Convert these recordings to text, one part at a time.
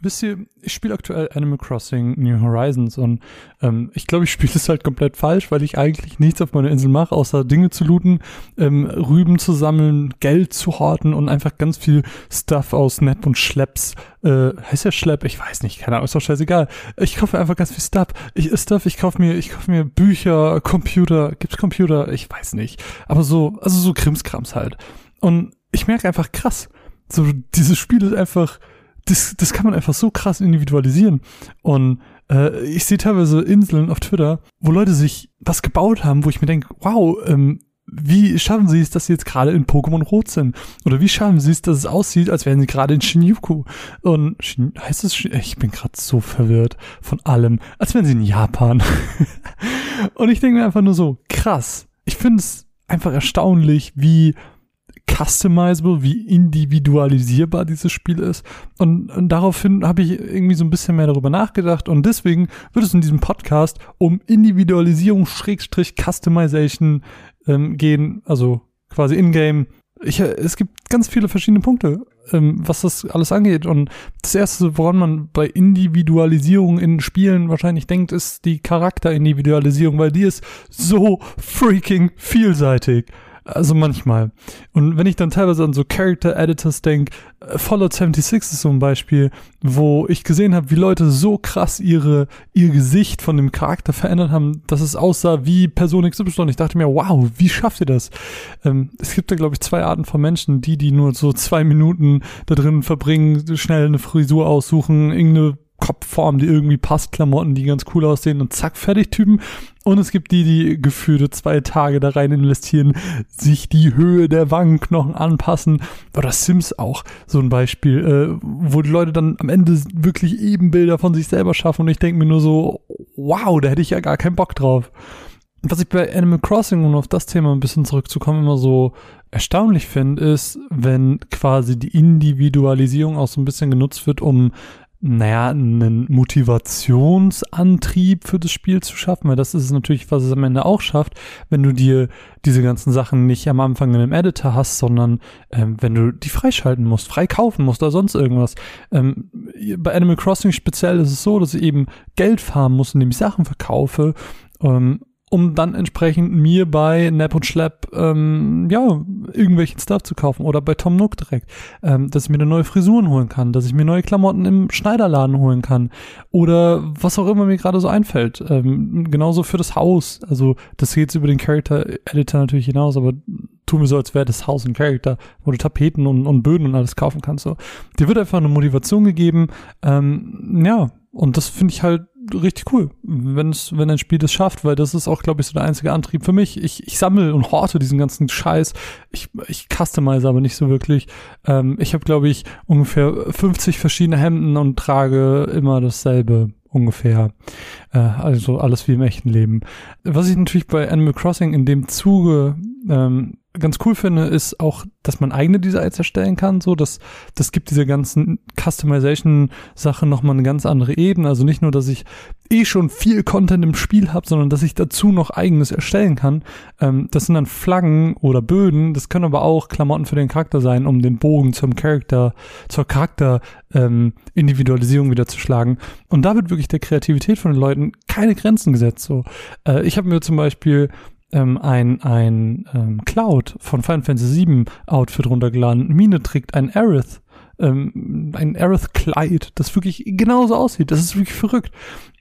wisst ihr, ich spiele aktuell Animal Crossing New Horizons und ähm, ich glaube, ich spiele es halt komplett falsch, weil ich eigentlich nichts auf meiner Insel mache, außer Dinge zu looten, ähm, Rüben zu sammeln, Geld zu horten und einfach ganz viel Stuff aus Net und Schlepps. Äh, heißt ja Schlepp? Ich weiß nicht, keine Ahnung, ist doch scheißegal. Ich kaufe einfach ganz viel Stuff. Ich, Stuff, ich kaufe mir, ich kaufe mir Bücher, Computer, gibt's Computer? Ich weiß nicht. Aber so, also so Krimskrams halt. Und ich merke einfach krass, so dieses Spiel ist einfach das, das kann man einfach so krass individualisieren. Und äh, ich sehe teilweise Inseln auf Twitter, wo Leute sich was gebaut haben, wo ich mir denke, wow, ähm, wie schaffen sie es, dass sie jetzt gerade in Pokémon Rot sind? Oder wie schaffen sie es, dass es aussieht, als wären sie gerade in Shinjuku? Und Shin heißt es, ich bin gerade so verwirrt von allem, als wären sie in Japan. und ich denke mir einfach nur so, krass. Ich finde es einfach erstaunlich, wie customizable, wie individualisierbar dieses Spiel ist. Und, und daraufhin habe ich irgendwie so ein bisschen mehr darüber nachgedacht und deswegen wird es in diesem Podcast um Individualisierung Schrägstrich Customization ähm, gehen, also quasi in-game. Ich, es gibt ganz viele verschiedene Punkte, ähm, was das alles angeht. Und das erste, woran man bei Individualisierung in Spielen wahrscheinlich denkt, ist die Charakterindividualisierung, weil die ist so freaking vielseitig. Also manchmal. Und wenn ich dann teilweise an so Character Editors denke, äh, Fallout 76 ist so ein Beispiel, wo ich gesehen habe, wie Leute so krass ihre, ihr Gesicht von dem Charakter verändert haben, dass es aussah wie Person XY. Ich dachte mir, wow, wie schafft ihr das? Ähm, es gibt da, glaube ich, zwei Arten von Menschen, die, die nur so zwei Minuten da drin verbringen, schnell eine Frisur aussuchen, irgendeine Kopfform, die irgendwie passt, Klamotten, die ganz cool aussehen und zack, fertig Typen. Und es gibt die, die gefühlte zwei Tage da rein investieren, sich die Höhe der Wangenknochen anpassen. Oder Sims auch, so ein Beispiel, äh, wo die Leute dann am Ende wirklich Ebenbilder von sich selber schaffen. Und ich denke mir nur so, wow, da hätte ich ja gar keinen Bock drauf. Was ich bei Animal Crossing, um auf das Thema ein bisschen zurückzukommen, immer so erstaunlich finde, ist, wenn quasi die Individualisierung auch so ein bisschen genutzt wird, um naja, einen Motivationsantrieb für das Spiel zu schaffen, weil das ist natürlich, was es am Ende auch schafft, wenn du dir diese ganzen Sachen nicht am Anfang in einem Editor hast, sondern ähm, wenn du die freischalten musst, frei kaufen musst oder sonst irgendwas. Ähm, bei Animal Crossing speziell ist es so, dass ich eben Geld farmen muss, indem ich Sachen verkaufe. Ähm, um dann entsprechend mir bei Nap und Schlepp ähm, ja irgendwelchen Stuff zu kaufen oder bei Tom Nook direkt, ähm, dass ich mir eine neue Frisuren holen kann, dass ich mir neue Klamotten im Schneiderladen holen kann oder was auch immer mir gerade so einfällt. Ähm, genauso für das Haus, also das geht über den Character Editor natürlich hinaus, aber tun wir so, als wäre das Haus ein Character, wo du Tapeten und, und Böden und alles kaufen kannst. So, dir wird einfach eine Motivation gegeben, ähm, ja und das finde ich halt richtig cool, wenn es, wenn ein Spiel das schafft, weil das ist auch, glaube ich, so der einzige Antrieb für mich. Ich, ich sammle und horte diesen ganzen Scheiß. Ich, ich customize aber nicht so wirklich. Ähm, ich habe, glaube ich, ungefähr 50 verschiedene Hemden und trage immer dasselbe ungefähr. Äh, also alles wie im echten Leben. Was ich natürlich bei Animal Crossing in dem Zuge ähm, ganz cool finde, ist auch, dass man eigene Designs erstellen kann. So, dass das gibt diese ganzen Customization-Sachen nochmal eine ganz andere Ebene. Also nicht nur, dass ich eh schon viel Content im Spiel habe, sondern dass ich dazu noch eigenes erstellen kann. Ähm, das sind dann Flaggen oder Böden. Das können aber auch Klamotten für den Charakter sein, um den Bogen zum Charakter, zur Charakter ähm, Individualisierung wieder zu schlagen. Und da wird wirklich der Kreativität von den Leuten keine Grenzen gesetzt. So, äh, ich habe mir zum Beispiel ähm, ein, ein ähm, Cloud von Final Fantasy VII Outfit runtergeladen. Mine trägt ein Aerith, ähm, ein Aerith-Kleid, das wirklich genauso aussieht. Das ist wirklich verrückt.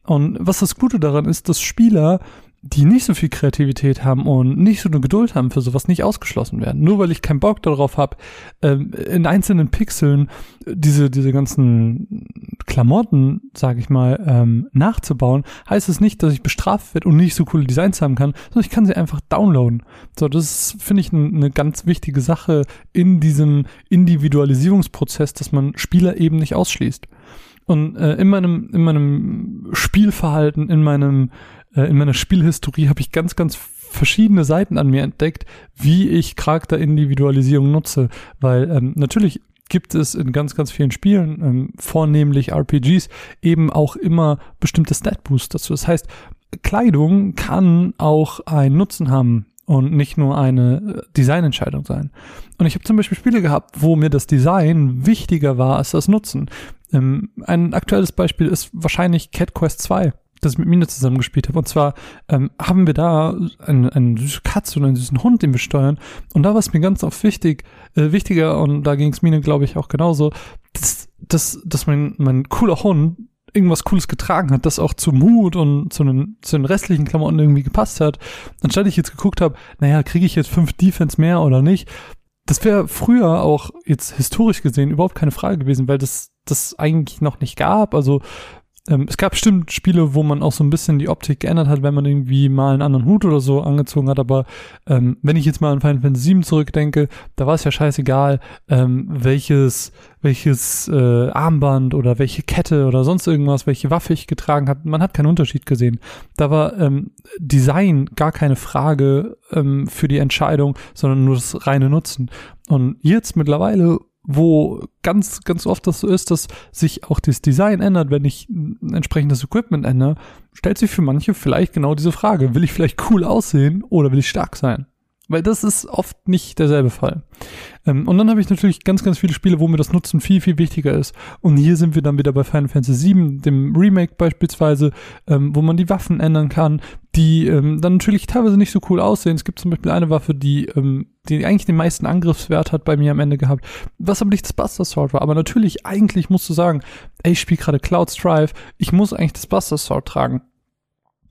Und was das Gute daran ist, dass Spieler die nicht so viel Kreativität haben und nicht so eine Geduld haben für sowas, nicht ausgeschlossen werden. Nur weil ich keinen Bock darauf habe, ähm, in einzelnen Pixeln diese, diese ganzen Klamotten, sage ich mal, ähm, nachzubauen, heißt es nicht, dass ich bestraft werde und nicht so coole Designs haben kann, sondern ich kann sie einfach downloaden. So, das finde ich eine ganz wichtige Sache in diesem Individualisierungsprozess, dass man Spieler eben nicht ausschließt. Und äh, in meinem, in meinem Spielverhalten, in meinem äh, in meiner Spielhistorie habe ich ganz, ganz verschiedene Seiten an mir entdeckt, wie ich Charakterindividualisierung nutze. Weil ähm, natürlich gibt es in ganz, ganz vielen Spielen, ähm, vornehmlich RPGs, eben auch immer bestimmte Stat-Boosts dazu. Das heißt, Kleidung kann auch einen Nutzen haben und nicht nur eine äh, Designentscheidung sein. Und ich habe zum Beispiel Spiele gehabt, wo mir das Design wichtiger war als das Nutzen. Ähm, ein aktuelles Beispiel ist wahrscheinlich Cat Quest 2 das ich mit Mine zusammen gespielt habe. Und zwar ähm, haben wir da eine, eine süße Katze und einen süßen Hund, den wir steuern. Und da war es mir ganz oft wichtig, äh, wichtiger, und da ging es Mine, glaube ich, auch genauso, dass, dass, dass mein, mein cooler Hund irgendwas Cooles getragen hat, das auch zum Hut und zu den, zu den restlichen Klamotten irgendwie gepasst hat, anstatt ich jetzt geguckt habe, naja, kriege ich jetzt fünf Defense mehr oder nicht, das wäre früher auch jetzt historisch gesehen überhaupt keine Frage gewesen, weil das das eigentlich noch nicht gab. Also ähm, es gab bestimmt Spiele, wo man auch so ein bisschen die Optik geändert hat, wenn man irgendwie mal einen anderen Hut oder so angezogen hat. Aber ähm, wenn ich jetzt mal an Final Fantasy VII zurückdenke, da war es ja scheißegal, ähm, welches welches äh, Armband oder welche Kette oder sonst irgendwas, welche Waffe ich getragen habe. Man hat keinen Unterschied gesehen. Da war ähm, Design gar keine Frage ähm, für die Entscheidung, sondern nur das reine Nutzen. Und jetzt mittlerweile wo ganz, ganz oft das so ist, dass sich auch das Design ändert, wenn ich ein entsprechendes Equipment ändere, stellt sich für manche vielleicht genau diese Frage. Will ich vielleicht cool aussehen oder will ich stark sein? Weil das ist oft nicht derselbe Fall. Ähm, und dann habe ich natürlich ganz, ganz viele Spiele, wo mir das Nutzen viel, viel wichtiger ist. Und hier sind wir dann wieder bei Final Fantasy VII, dem Remake beispielsweise, ähm, wo man die Waffen ändern kann, die ähm, dann natürlich teilweise nicht so cool aussehen. Es gibt zum Beispiel eine Waffe, die, ähm, die eigentlich den meisten Angriffswert hat bei mir am Ende gehabt, was aber nicht das Buster Sword war. Aber natürlich, eigentlich musst du sagen, ey, ich spiele gerade Cloud Strife, ich muss eigentlich das Buster Sword tragen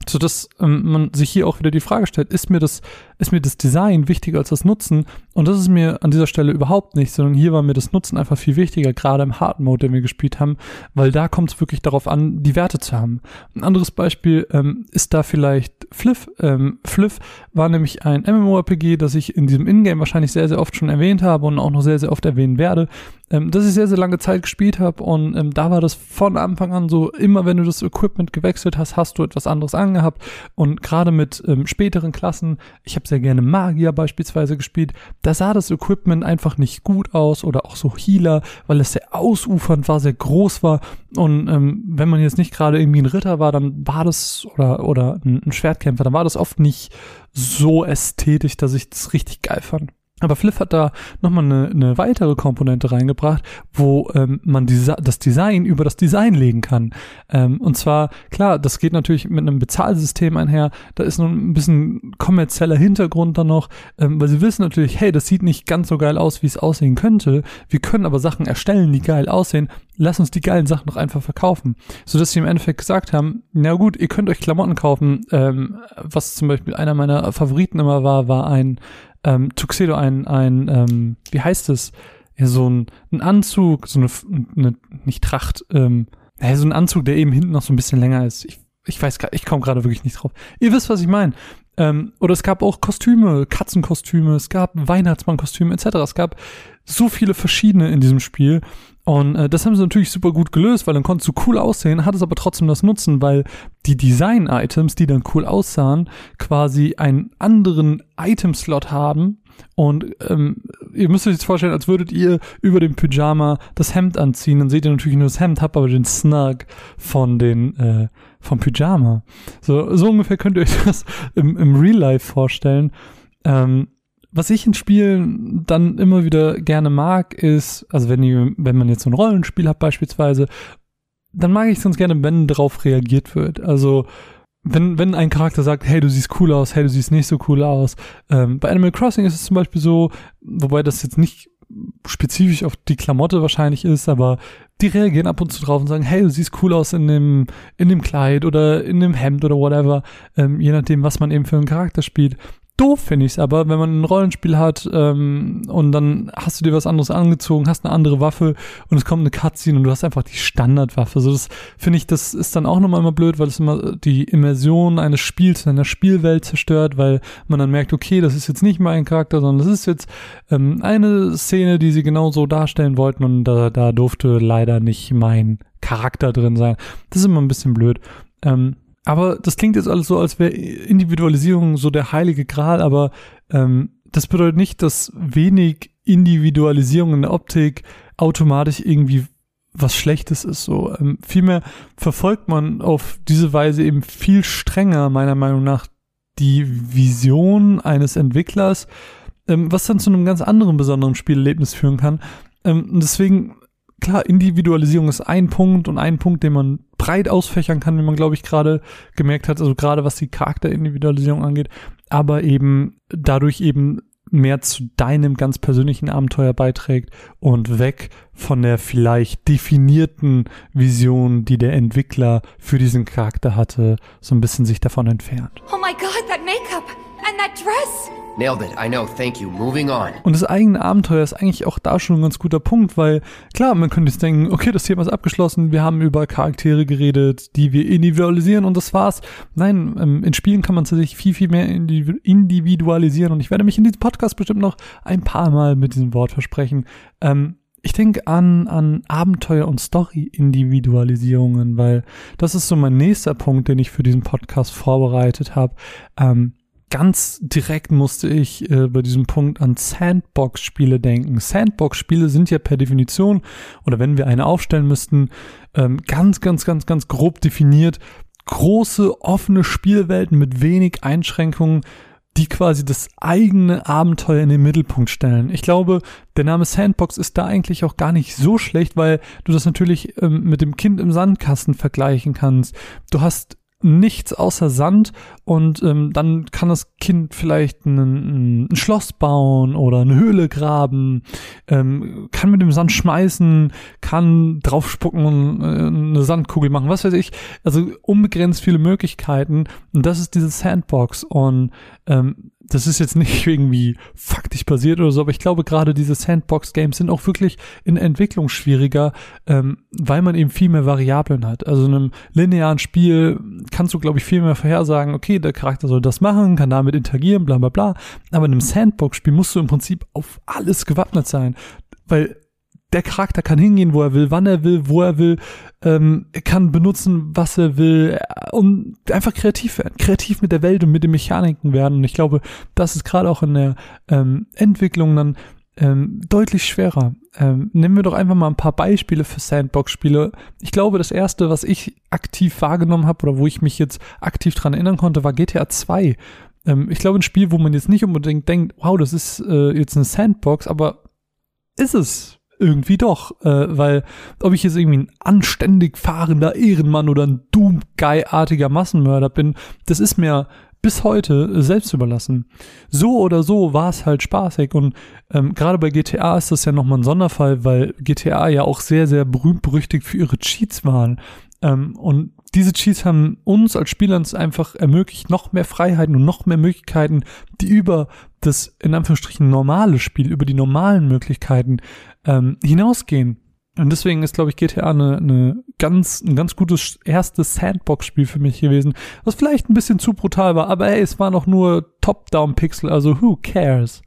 so dass ähm, man sich hier auch wieder die Frage stellt, ist mir das, ist mir das Design wichtiger als das Nutzen? Und das ist mir an dieser Stelle überhaupt nicht, sondern hier war mir das Nutzen einfach viel wichtiger, gerade im Hard Mode, den wir gespielt haben, weil da kommt es wirklich darauf an, die Werte zu haben. Ein anderes Beispiel ähm, ist da vielleicht Fliff. Ähm, Fliff war nämlich ein MMORPG, das ich in diesem Ingame wahrscheinlich sehr, sehr oft schon erwähnt habe und auch noch sehr, sehr oft erwähnen werde ähm, das ich sehr, sehr lange Zeit gespielt habe und ähm, da war das von Anfang an so, immer wenn du das Equipment gewechselt hast, hast du etwas anderes angehabt und gerade mit ähm, späteren Klassen, ich habe sehr gerne Magier beispielsweise gespielt, da sah das Equipment einfach nicht gut aus oder auch so Healer, weil es sehr ausufernd war, sehr groß war und ähm, wenn man jetzt nicht gerade irgendwie ein Ritter war, dann war das oder, oder ein, ein Schwertkämpfer, dann war das oft nicht so ästhetisch, dass ich das richtig geil fand. Aber Fliff hat da nochmal eine, eine weitere Komponente reingebracht, wo ähm, man die, das Design über das Design legen kann. Ähm, und zwar, klar, das geht natürlich mit einem Bezahlsystem einher. Da ist noch ein bisschen kommerzieller Hintergrund da noch, ähm, weil sie wissen natürlich, hey, das sieht nicht ganz so geil aus, wie es aussehen könnte. Wir können aber Sachen erstellen, die geil aussehen. Lass uns die geilen Sachen doch einfach verkaufen. So dass sie im Endeffekt gesagt haben, na gut, ihr könnt euch Klamotten kaufen. Ähm, was zum Beispiel einer meiner Favoriten immer war, war ein ähm, Tuxedo ein, ein ähm, wie heißt es? Ja, so ein, ein Anzug, so eine, eine nicht Tracht, ähm, ja, so ein Anzug, der eben hinten noch so ein bisschen länger ist. Ich, ich weiß gar, ich komme gerade wirklich nicht drauf. Ihr wisst, was ich meine. Ähm, oder es gab auch Kostüme, Katzenkostüme, es gab Weihnachtsmannkostüme etc. Es gab so viele verschiedene in diesem Spiel. Und äh, das haben sie natürlich super gut gelöst, weil dann konntest du cool aussehen, hat es aber trotzdem das Nutzen, weil die Design-Items, die dann cool aussahen, quasi einen anderen Item-Slot haben. Und ähm, ihr müsst euch jetzt vorstellen, als würdet ihr über dem Pyjama das Hemd anziehen. Dann seht ihr natürlich nur das Hemd, habt aber den Snug von den äh, vom Pyjama. So, so ungefähr könnt ihr euch das im, im Real Life vorstellen. Ähm, was ich in Spielen dann immer wieder gerne mag, ist, also wenn, ihr, wenn man jetzt so ein Rollenspiel hat beispielsweise, dann mag ich es ganz gerne, wenn darauf reagiert wird. Also wenn, wenn ein Charakter sagt, hey, du siehst cool aus, hey, du siehst nicht so cool aus. Ähm, bei Animal Crossing ist es zum Beispiel so, wobei das jetzt nicht spezifisch auf die Klamotte wahrscheinlich ist, aber die reagieren ab und zu drauf und sagen, hey, du siehst cool aus in dem, in dem Kleid oder in dem Hemd oder whatever, ähm, je nachdem, was man eben für einen Charakter spielt. Doof finde ich es aber, wenn man ein Rollenspiel hat ähm, und dann hast du dir was anderes angezogen, hast eine andere Waffe und es kommt eine Cutscene und du hast einfach die Standardwaffe. So das finde ich, das ist dann auch nochmal immer blöd, weil es immer die Immersion eines Spiels in einer Spielwelt zerstört, weil man dann merkt, okay, das ist jetzt nicht mein Charakter, sondern das ist jetzt ähm, eine Szene, die sie genau so darstellen wollten und da, da durfte leider nicht mein Charakter drin sein. Das ist immer ein bisschen blöd. Ähm, aber das klingt jetzt alles so, als wäre Individualisierung so der heilige Gral, aber ähm, das bedeutet nicht, dass wenig Individualisierung in der Optik automatisch irgendwie was Schlechtes ist. So ähm, vielmehr verfolgt man auf diese Weise eben viel strenger meiner Meinung nach die Vision eines Entwicklers, ähm, was dann zu einem ganz anderen besonderen Spielerlebnis führen kann. Ähm, deswegen, klar, Individualisierung ist ein Punkt und ein Punkt, den man breit ausfächern kann, wie man, glaube ich, gerade gemerkt hat, also gerade was die Charakterindividualisierung angeht, aber eben dadurch eben mehr zu deinem ganz persönlichen Abenteuer beiträgt und weg von der vielleicht definierten Vision, die der Entwickler für diesen Charakter hatte, so ein bisschen sich davon entfernt. Oh my god, that makeup and that dress! Nailed it. I know. Thank you. Moving on. Und das eigene Abenteuer ist eigentlich auch da schon ein ganz guter Punkt, weil klar, man könnte jetzt denken, okay, das Thema ist abgeschlossen, wir haben über Charaktere geredet, die wir individualisieren und das war's. Nein, ähm, in Spielen kann man sich viel, viel mehr individualisieren und ich werde mich in diesem Podcast bestimmt noch ein paar Mal mit diesem Wort versprechen. Ähm, ich denke an, an Abenteuer- und Story-Individualisierungen, weil das ist so mein nächster Punkt, den ich für diesen Podcast vorbereitet habe. Ähm, ganz direkt musste ich äh, bei diesem Punkt an Sandbox-Spiele denken. Sandbox-Spiele sind ja per Definition, oder wenn wir eine aufstellen müssten, ähm, ganz, ganz, ganz, ganz grob definiert, große, offene Spielwelten mit wenig Einschränkungen, die quasi das eigene Abenteuer in den Mittelpunkt stellen. Ich glaube, der Name Sandbox ist da eigentlich auch gar nicht so schlecht, weil du das natürlich ähm, mit dem Kind im Sandkasten vergleichen kannst. Du hast nichts außer Sand und ähm, dann kann das Kind vielleicht ein, ein Schloss bauen oder eine Höhle graben, ähm, kann mit dem Sand schmeißen, kann draufspucken und äh, eine Sandkugel machen, was weiß ich. Also unbegrenzt viele Möglichkeiten und das ist diese Sandbox und ähm, das ist jetzt nicht irgendwie faktisch basiert oder so, aber ich glaube gerade diese Sandbox-Games sind auch wirklich in Entwicklung schwieriger, ähm, weil man eben viel mehr Variablen hat. Also in einem linearen Spiel kannst du, glaube ich, viel mehr vorhersagen, okay, der Charakter soll das machen, kann damit interagieren, bla bla bla. Aber in einem Sandbox-Spiel musst du im Prinzip auf alles gewappnet sein. Weil der Charakter kann hingehen, wo er will, wann er will, wo er will, ähm, kann benutzen, was er will äh, und einfach kreativ werden, kreativ mit der Welt und mit den Mechaniken werden. Und ich glaube, das ist gerade auch in der ähm, Entwicklung dann ähm, deutlich schwerer. Ähm, nehmen wir doch einfach mal ein paar Beispiele für Sandbox-Spiele. Ich glaube, das erste, was ich aktiv wahrgenommen habe oder wo ich mich jetzt aktiv dran erinnern konnte, war GTA 2. Ähm, ich glaube, ein Spiel, wo man jetzt nicht unbedingt denkt, wow, das ist äh, jetzt eine Sandbox, aber ist es irgendwie doch, äh, weil ob ich jetzt irgendwie ein anständig fahrender Ehrenmann oder ein Doom-Guy-artiger Massenmörder bin, das ist mir bis heute selbst überlassen. So oder so war es halt spaßig und ähm, gerade bei GTA ist das ja nochmal ein Sonderfall, weil GTA ja auch sehr, sehr berühmt berüchtigt für ihre Cheats waren. Ähm, und diese Cheats haben uns als Spielern einfach ermöglicht, noch mehr Freiheiten und noch mehr Möglichkeiten, die über das in Anführungsstrichen normale Spiel, über die normalen Möglichkeiten ähm, hinausgehen. Und deswegen ist, glaube ich, GTA eine, eine ganz, ein ganz gutes erstes Sandbox-Spiel für mich gewesen, was vielleicht ein bisschen zu brutal war, aber hey, es war noch nur Top-Down-Pixel, also who cares?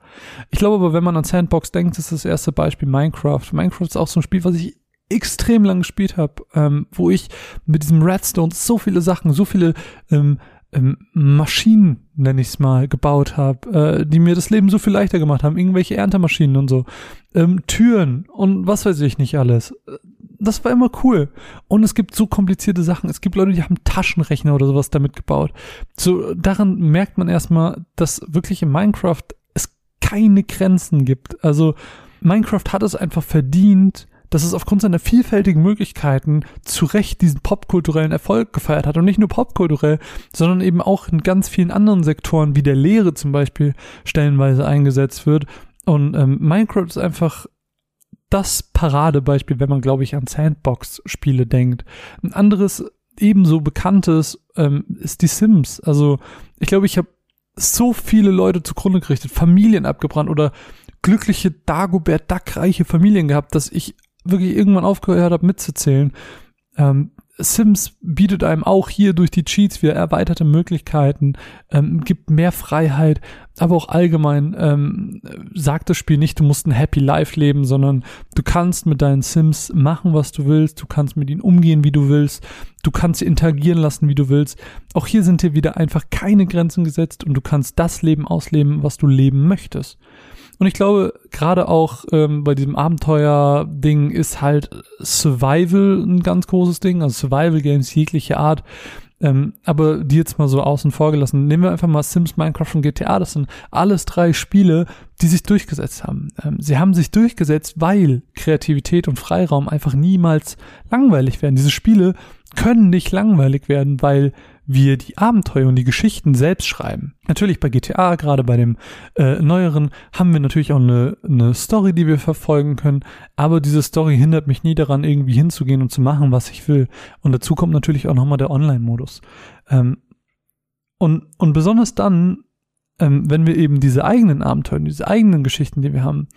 Ich glaube aber, wenn man an Sandbox denkt, ist das erste Beispiel Minecraft. Minecraft ist auch so ein Spiel, was ich extrem lang gespielt habe, ähm, wo ich mit diesem Redstone so viele Sachen, so viele ähm, ähm, Maschinen, nenne ich es mal, gebaut habe, äh, die mir das Leben so viel leichter gemacht haben, irgendwelche Erntemaschinen und so, ähm, Türen und was weiß ich nicht alles. Das war immer cool. Und es gibt so komplizierte Sachen. Es gibt Leute, die haben Taschenrechner oder sowas damit gebaut. So, daran merkt man erstmal, dass wirklich in Minecraft es keine Grenzen gibt. Also, Minecraft hat es einfach verdient, dass es aufgrund seiner vielfältigen Möglichkeiten zu Recht diesen popkulturellen Erfolg gefeiert hat. Und nicht nur popkulturell, sondern eben auch in ganz vielen anderen Sektoren, wie der Lehre zum Beispiel, stellenweise eingesetzt wird. Und ähm, Minecraft ist einfach das Paradebeispiel, wenn man, glaube ich, an Sandbox-Spiele denkt. Ein anderes ebenso bekanntes ähm, ist die Sims. Also ich glaube, ich habe so viele Leute zugrunde gerichtet, Familien abgebrannt oder glückliche Dagobert Duck reiche Familien gehabt, dass ich wirklich irgendwann aufgehört habe mitzuzählen. Ähm, Sims bietet einem auch hier durch die Cheats wieder erweiterte Möglichkeiten, ähm, gibt mehr Freiheit, aber auch allgemein ähm, sagt das Spiel nicht, du musst ein Happy Life leben, sondern du kannst mit deinen Sims machen, was du willst, du kannst mit ihnen umgehen, wie du willst, du kannst sie interagieren lassen, wie du willst. Auch hier sind dir wieder einfach keine Grenzen gesetzt und du kannst das Leben ausleben, was du leben möchtest. Und ich glaube, gerade auch ähm, bei diesem Abenteuer-Ding ist halt Survival ein ganz großes Ding, also Survival-Games jeglicher Art. Ähm, aber die jetzt mal so außen vor gelassen. Nehmen wir einfach mal Sims, Minecraft und GTA. Das sind alles drei Spiele, die sich durchgesetzt haben. Ähm, sie haben sich durchgesetzt, weil Kreativität und Freiraum einfach niemals langweilig werden. Diese Spiele können nicht langweilig werden, weil wir die Abenteuer und die Geschichten selbst schreiben. Natürlich bei GTA, gerade bei dem äh, neueren, haben wir natürlich auch eine, eine Story, die wir verfolgen können, aber diese Story hindert mich nie daran, irgendwie hinzugehen und zu machen, was ich will. Und dazu kommt natürlich auch nochmal der Online-Modus. Ähm, und, und besonders dann, ähm, wenn wir eben diese eigenen Abenteuer, diese eigenen Geschichten, die wir haben,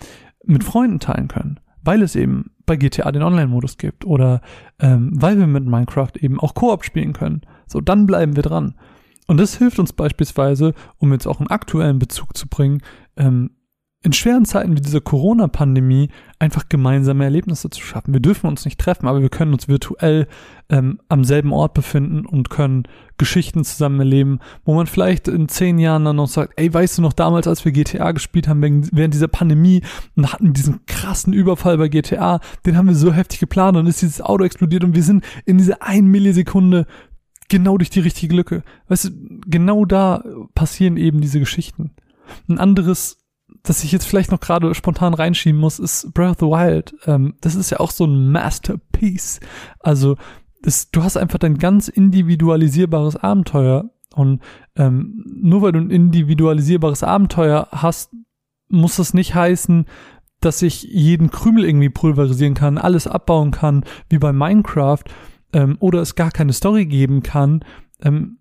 mit Freunden teilen können, weil es eben bei GTA den Online-Modus gibt oder ähm, weil wir mit Minecraft eben auch Koop spielen können. So, dann bleiben wir dran. Und das hilft uns beispielsweise, um jetzt auch einen aktuellen Bezug zu bringen, ähm, in schweren Zeiten wie dieser Corona-Pandemie einfach gemeinsame Erlebnisse zu schaffen. Wir dürfen uns nicht treffen, aber wir können uns virtuell ähm, am selben Ort befinden und können Geschichten zusammen erleben, wo man vielleicht in zehn Jahren dann noch sagt, ey, weißt du noch damals, als wir GTA gespielt haben, während dieser Pandemie und hatten diesen krassen Überfall bei GTA, den haben wir so heftig geplant und ist dieses Auto explodiert und wir sind in dieser ein Millisekunde genau durch die richtige Lücke. Weißt du, genau da passieren eben diese Geschichten. Ein anderes das ich jetzt vielleicht noch gerade spontan reinschieben muss, ist Breath of the Wild. Ähm, das ist ja auch so ein Masterpiece. Also das, du hast einfach dein ganz individualisierbares Abenteuer. Und ähm, nur weil du ein individualisierbares Abenteuer hast, muss das nicht heißen, dass ich jeden Krümel irgendwie pulverisieren kann, alles abbauen kann, wie bei Minecraft, ähm, oder es gar keine Story geben kann. Ähm,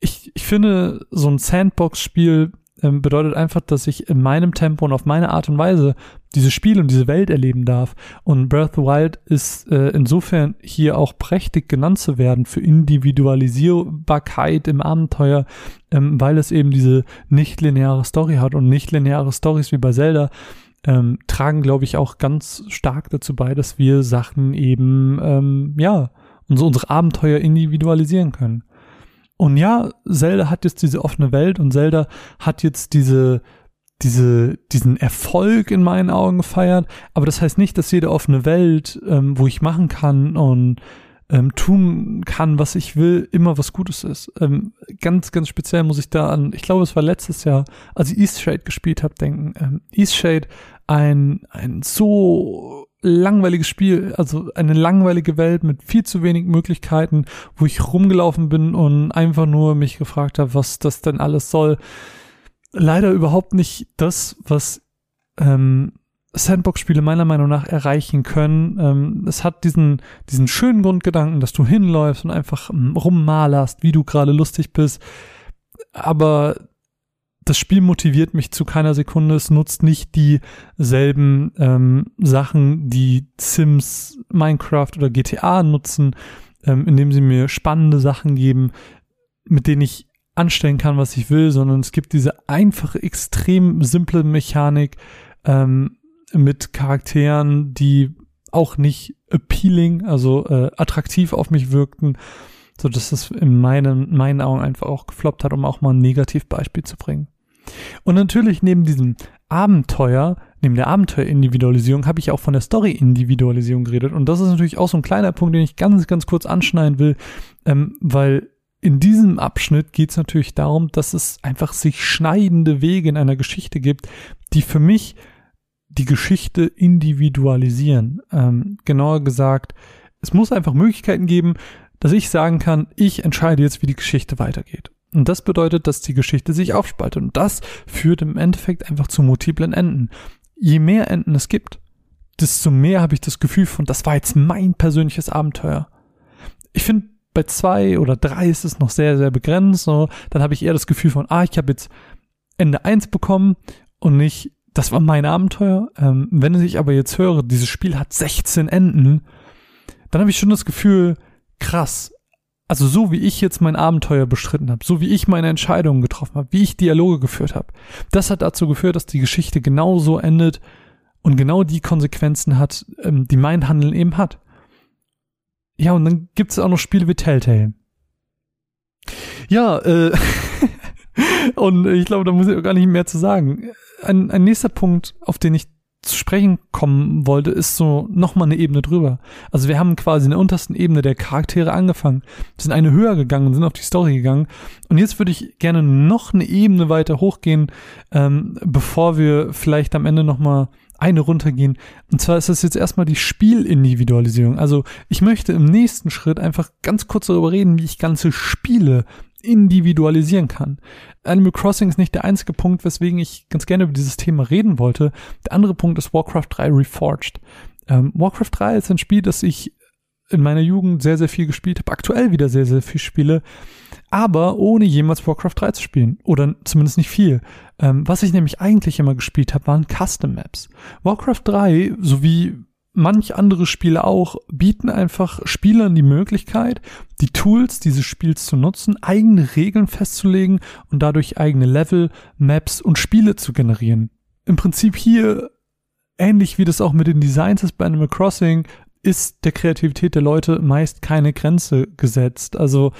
ich, ich finde, so ein Sandbox-Spiel ähm, bedeutet einfach, dass ich in meinem Tempo und auf meine Art und Weise dieses Spiel und diese Welt erleben darf. Und Breath of the Wild ist äh, insofern hier auch prächtig genannt zu werden für Individualisierbarkeit im Abenteuer, ähm, weil es eben diese nicht lineare Story hat und nicht lineare Stories wie bei Zelda ähm, tragen, glaube ich, auch ganz stark dazu bei, dass wir Sachen eben, ähm, ja, unsere, unsere Abenteuer individualisieren können. Und ja, Zelda hat jetzt diese offene Welt und Zelda hat jetzt diese, diese, diesen Erfolg in meinen Augen gefeiert. Aber das heißt nicht, dass jede offene Welt, ähm, wo ich machen kann und ähm, tun kann, was ich will, immer was Gutes ist. Ähm, ganz, ganz speziell muss ich da an, ich glaube, es war letztes Jahr, als ich Eastshade gespielt habe, denken. Ähm, Eastshade, ein, ein so langweiliges Spiel, also eine langweilige Welt mit viel zu wenig Möglichkeiten, wo ich rumgelaufen bin und einfach nur mich gefragt habe, was das denn alles soll. Leider überhaupt nicht das, was ähm, Sandbox-Spiele meiner Meinung nach erreichen können. Ähm, es hat diesen, diesen schönen Grundgedanken, dass du hinläufst und einfach rummalerst, wie du gerade lustig bist. Aber das Spiel motiviert mich zu keiner Sekunde. Es nutzt nicht dieselben ähm, Sachen, die Sims, Minecraft oder GTA nutzen, ähm, indem sie mir spannende Sachen geben, mit denen ich anstellen kann, was ich will, sondern es gibt diese einfache, extrem simple Mechanik ähm, mit Charakteren, die auch nicht appealing, also äh, attraktiv auf mich wirkten, so dass es in meinen, meinen Augen einfach auch gefloppt hat, um auch mal ein Negativbeispiel zu bringen. Und natürlich neben diesem Abenteuer, neben der Abenteuerindividualisierung, habe ich auch von der Story-Individualisierung geredet. Und das ist natürlich auch so ein kleiner Punkt, den ich ganz, ganz kurz anschneiden will, ähm, weil in diesem Abschnitt geht es natürlich darum, dass es einfach sich schneidende Wege in einer Geschichte gibt, die für mich die Geschichte individualisieren. Ähm, genauer gesagt, es muss einfach Möglichkeiten geben, dass ich sagen kann, ich entscheide jetzt, wie die Geschichte weitergeht. Und das bedeutet, dass die Geschichte sich aufspaltet. Und das führt im Endeffekt einfach zu multiplen Enden. Je mehr Enden es gibt, desto mehr habe ich das Gefühl von, das war jetzt mein persönliches Abenteuer. Ich finde, bei zwei oder drei ist es noch sehr, sehr begrenzt. So. Dann habe ich eher das Gefühl von, ah, ich habe jetzt Ende eins bekommen und nicht, das war mein Abenteuer. Ähm, wenn ich aber jetzt höre, dieses Spiel hat 16 Enden, dann habe ich schon das Gefühl, krass, also so wie ich jetzt mein Abenteuer bestritten habe, so wie ich meine Entscheidungen getroffen habe, wie ich Dialoge geführt habe, das hat dazu geführt, dass die Geschichte genau so endet und genau die Konsequenzen hat, ähm, die mein Handeln eben hat. Ja, und dann gibt es auch noch Spiele wie Telltale. Ja, äh, und ich glaube, da muss ich auch gar nicht mehr zu sagen. Ein, ein nächster Punkt, auf den ich zu sprechen kommen wollte, ist so nochmal eine Ebene drüber. Also wir haben quasi in der untersten Ebene der Charaktere angefangen, sind eine höher gegangen, sind auf die Story gegangen. Und jetzt würde ich gerne noch eine Ebene weiter hochgehen, ähm, bevor wir vielleicht am Ende nochmal eine runtergehen. Und zwar ist das jetzt erstmal die Spielindividualisierung. Also ich möchte im nächsten Schritt einfach ganz kurz darüber reden, wie ich ganze Spiele individualisieren kann. Animal Crossing ist nicht der einzige Punkt, weswegen ich ganz gerne über dieses Thema reden wollte. Der andere Punkt ist Warcraft 3 Reforged. Ähm, Warcraft 3 ist ein Spiel, das ich in meiner Jugend sehr, sehr viel gespielt habe, aktuell wieder sehr, sehr viel spiele, aber ohne jemals Warcraft 3 zu spielen. Oder zumindest nicht viel. Ähm, was ich nämlich eigentlich immer gespielt habe, waren Custom Maps. Warcraft 3 sowie manch andere Spiele auch bieten einfach Spielern die Möglichkeit, die Tools dieses Spiels zu nutzen, eigene Regeln festzulegen und dadurch eigene Level, Maps und Spiele zu generieren. Im Prinzip hier, ähnlich wie das auch mit den Designs ist bei Animal Crossing, ist der Kreativität der Leute meist keine Grenze gesetzt. Also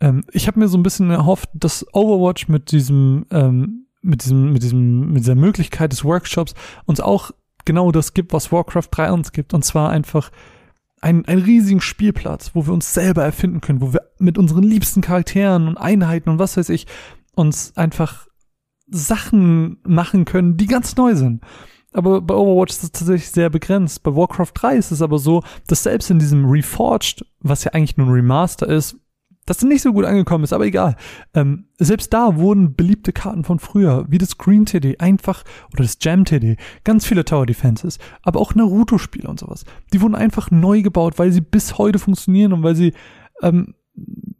ähm, ich habe mir so ein bisschen erhofft, dass Overwatch mit diesem ähm, mit diesem mit diesem mit dieser Möglichkeit des Workshops uns auch genau das gibt, was Warcraft 3 uns gibt. Und zwar einfach einen, riesigen Spielplatz, wo wir uns selber erfinden können, wo wir mit unseren liebsten Charakteren und Einheiten und was weiß ich uns einfach Sachen machen können, die ganz neu sind. Aber bei Overwatch ist es tatsächlich sehr begrenzt. Bei Warcraft 3 ist es aber so, dass selbst in diesem Reforged, was ja eigentlich nur ein Remaster ist, das nicht so gut angekommen ist, aber egal. Ähm, selbst da wurden beliebte Karten von früher, wie das Green TD, einfach, oder das Jam TD, ganz viele Tower Defenses, aber auch Naruto-Spiele und sowas. Die wurden einfach neu gebaut, weil sie bis heute funktionieren und weil sie, ähm,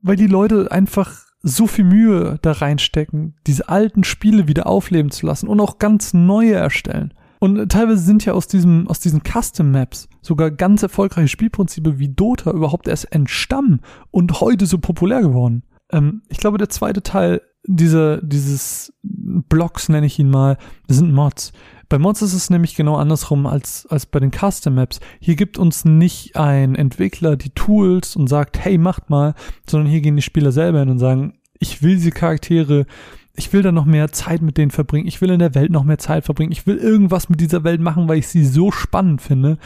weil die Leute einfach so viel Mühe da reinstecken, diese alten Spiele wieder aufleben zu lassen und auch ganz neue erstellen. Und teilweise sind ja aus diesem, aus diesen Custom Maps sogar ganz erfolgreiche Spielprinzipe wie Dota überhaupt erst entstammen und heute so populär geworden. Ähm, ich glaube, der zweite Teil dieser, dieses Blocks nenne ich ihn mal, sind Mods. Bei Mods ist es nämlich genau andersrum als, als bei den Custom Maps. Hier gibt uns nicht ein Entwickler die Tools und sagt, hey, macht mal, sondern hier gehen die Spieler selber hin und sagen, ich will diese Charaktere ich will da noch mehr Zeit mit denen verbringen, ich will in der Welt noch mehr Zeit verbringen, ich will irgendwas mit dieser Welt machen, weil ich sie so spannend finde,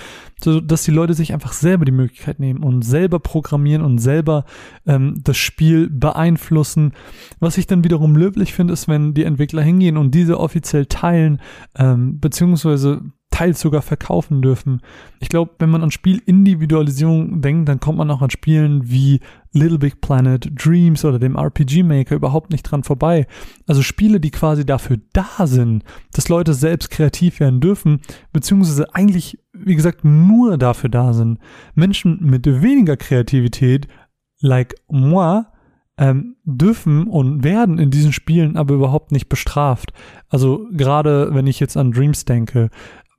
so dass die Leute sich einfach selber die Möglichkeit nehmen und selber programmieren und selber ähm, das Spiel beeinflussen. Was ich dann wiederum löblich finde, ist, wenn die Entwickler hingehen und diese offiziell teilen, ähm, beziehungsweise teils sogar verkaufen dürfen. Ich glaube, wenn man an Spielindividualisierung denkt, dann kommt man auch an Spielen wie Little Big Planet, Dreams oder dem RPG Maker überhaupt nicht dran vorbei. Also Spiele, die quasi dafür da sind, dass Leute selbst kreativ werden dürfen, beziehungsweise eigentlich, wie gesagt, nur dafür da sind. Menschen mit weniger Kreativität, like moi, ähm, dürfen und werden in diesen Spielen aber überhaupt nicht bestraft. Also gerade wenn ich jetzt an Dreams denke,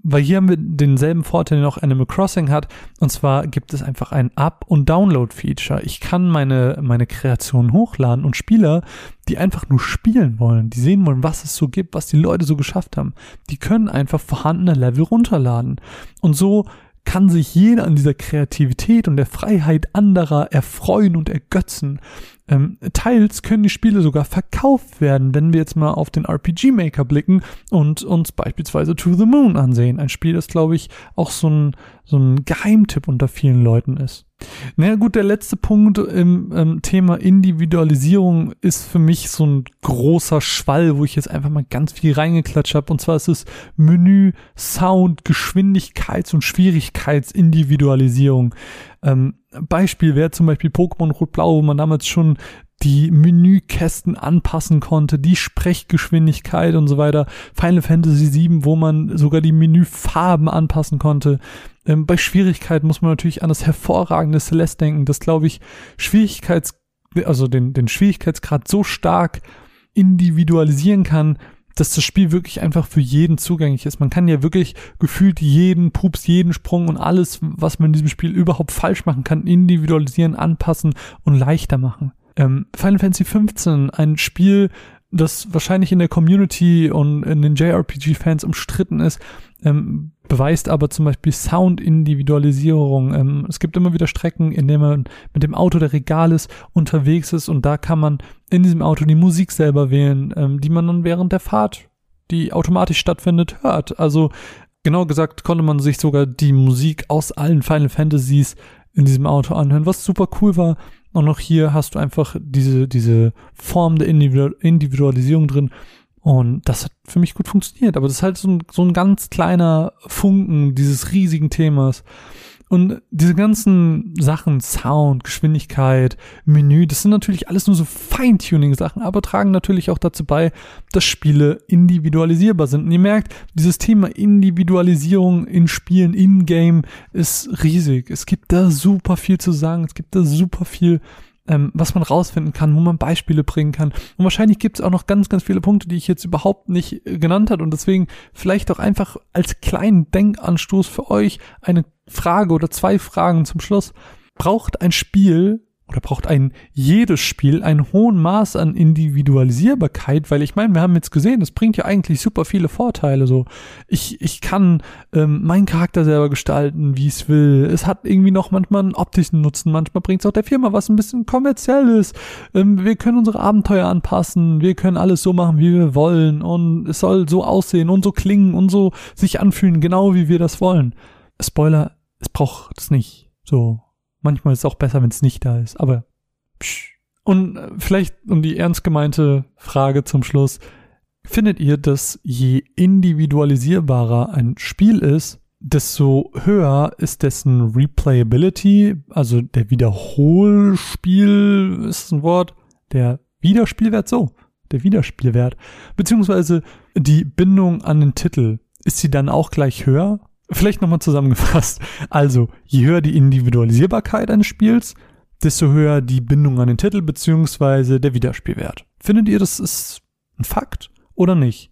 weil hier haben wir denselben Vorteil, den auch Animal Crossing hat. Und zwar gibt es einfach ein Up- und Download-Feature. Ich kann meine, meine Kreation hochladen und Spieler, die einfach nur spielen wollen, die sehen wollen, was es so gibt, was die Leute so geschafft haben, die können einfach vorhandene Level runterladen. Und so kann sich jeder an dieser Kreativität und der Freiheit anderer erfreuen und ergötzen. Ähm, teils können die Spiele sogar verkauft werden, wenn wir jetzt mal auf den RPG Maker blicken und uns beispielsweise To the Moon ansehen. Ein Spiel, das glaube ich auch so ein, so ein Geheimtipp unter vielen Leuten ist. Naja gut, der letzte Punkt im ähm, Thema Individualisierung ist für mich so ein großer Schwall, wo ich jetzt einfach mal ganz viel reingeklatscht habe. Und zwar ist es Menü, Sound, Geschwindigkeits- und Schwierigkeitsindividualisierung. Ähm, Beispiel wäre zum Beispiel Pokémon Rot-Blau, wo man damals schon die Menükästen anpassen konnte, die Sprechgeschwindigkeit und so weiter. Final Fantasy VII, wo man sogar die Menüfarben anpassen konnte. Ähm, bei Schwierigkeit muss man natürlich an das hervorragende Celeste denken, das glaube ich Schwierigkeits, also den, den Schwierigkeitsgrad so stark individualisieren kann, dass das Spiel wirklich einfach für jeden zugänglich ist. Man kann ja wirklich gefühlt jeden Pups, jeden Sprung und alles, was man in diesem Spiel überhaupt falsch machen kann, individualisieren, anpassen und leichter machen. Ähm, Final Fantasy 15, ein Spiel, das wahrscheinlich in der Community und in den JRPG-Fans umstritten ist, ähm, beweist aber zum Beispiel Sound-Individualisierung. Ähm, es gibt immer wieder Strecken, in denen man mit dem Auto der Regales unterwegs ist und da kann man in diesem Auto die Musik selber wählen, ähm, die man dann während der Fahrt, die automatisch stattfindet, hört. Also Genau gesagt konnte man sich sogar die Musik aus allen Final Fantasies in diesem Auto anhören, was super cool war. Und auch hier hast du einfach diese, diese Form der Individualisierung drin. Und das hat für mich gut funktioniert. Aber das ist halt so ein, so ein ganz kleiner Funken dieses riesigen Themas. Und diese ganzen Sachen, Sound, Geschwindigkeit, Menü, das sind natürlich alles nur so Feintuning-Sachen, aber tragen natürlich auch dazu bei, dass Spiele individualisierbar sind. Und ihr merkt, dieses Thema Individualisierung in Spielen, in-game, ist riesig. Es gibt da super viel zu sagen, es gibt da super viel ähm, was man rausfinden kann, wo man Beispiele bringen kann. Und wahrscheinlich gibt es auch noch ganz, ganz viele Punkte, die ich jetzt überhaupt nicht äh, genannt habe und deswegen vielleicht auch einfach als kleinen Denkanstoß für euch eine Frage oder zwei Fragen zum Schluss. Braucht ein Spiel oder braucht ein jedes Spiel einen hohen Maß an Individualisierbarkeit, weil ich meine, wir haben jetzt gesehen, das bringt ja eigentlich super viele Vorteile. So, ich ich kann ähm, meinen Charakter selber gestalten, wie es will. Es hat irgendwie noch manchmal einen optischen Nutzen, manchmal bringt es auch der Firma was ein bisschen kommerzielles. Ähm, wir können unsere Abenteuer anpassen, wir können alles so machen, wie wir wollen und es soll so aussehen und so klingen und so sich anfühlen, genau wie wir das wollen. Spoiler, es braucht es nicht. So, Manchmal ist es auch besser, wenn es nicht da ist, aber psch. Und äh, vielleicht um die ernst gemeinte Frage zum Schluss. Findet ihr, dass je individualisierbarer ein Spiel ist, desto höher ist dessen Replayability, also der Wiederholspiel ist ein Wort, der Wiederspielwert so, der Wiederspielwert, beziehungsweise die Bindung an den Titel, ist sie dann auch gleich höher? Vielleicht nochmal zusammengefasst. Also, je höher die Individualisierbarkeit eines Spiels, desto höher die Bindung an den Titel beziehungsweise der Wiederspielwert. Findet ihr, das ist ein Fakt oder nicht?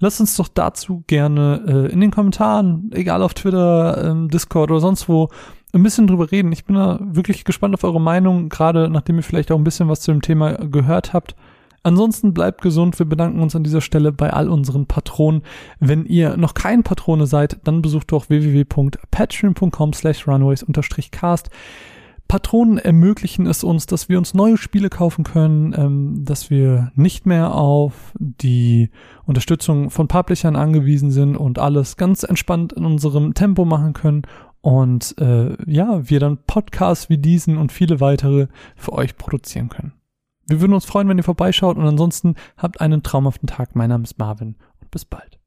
Lasst uns doch dazu gerne äh, in den Kommentaren, egal auf Twitter, ähm, Discord oder sonst wo, ein bisschen drüber reden. Ich bin da wirklich gespannt auf eure Meinung, gerade nachdem ihr vielleicht auch ein bisschen was zu dem Thema gehört habt. Ansonsten bleibt gesund. Wir bedanken uns an dieser Stelle bei all unseren Patronen. Wenn ihr noch kein Patrone seid, dann besucht doch www.patreon.com slash runways-cast. Patronen ermöglichen es uns, dass wir uns neue Spiele kaufen können, ähm, dass wir nicht mehr auf die Unterstützung von Publishern angewiesen sind und alles ganz entspannt in unserem Tempo machen können und äh, ja, wir dann Podcasts wie diesen und viele weitere für euch produzieren können. Wir würden uns freuen, wenn ihr vorbeischaut und ansonsten habt einen traumhaften Tag. Mein Name ist Marvin und bis bald.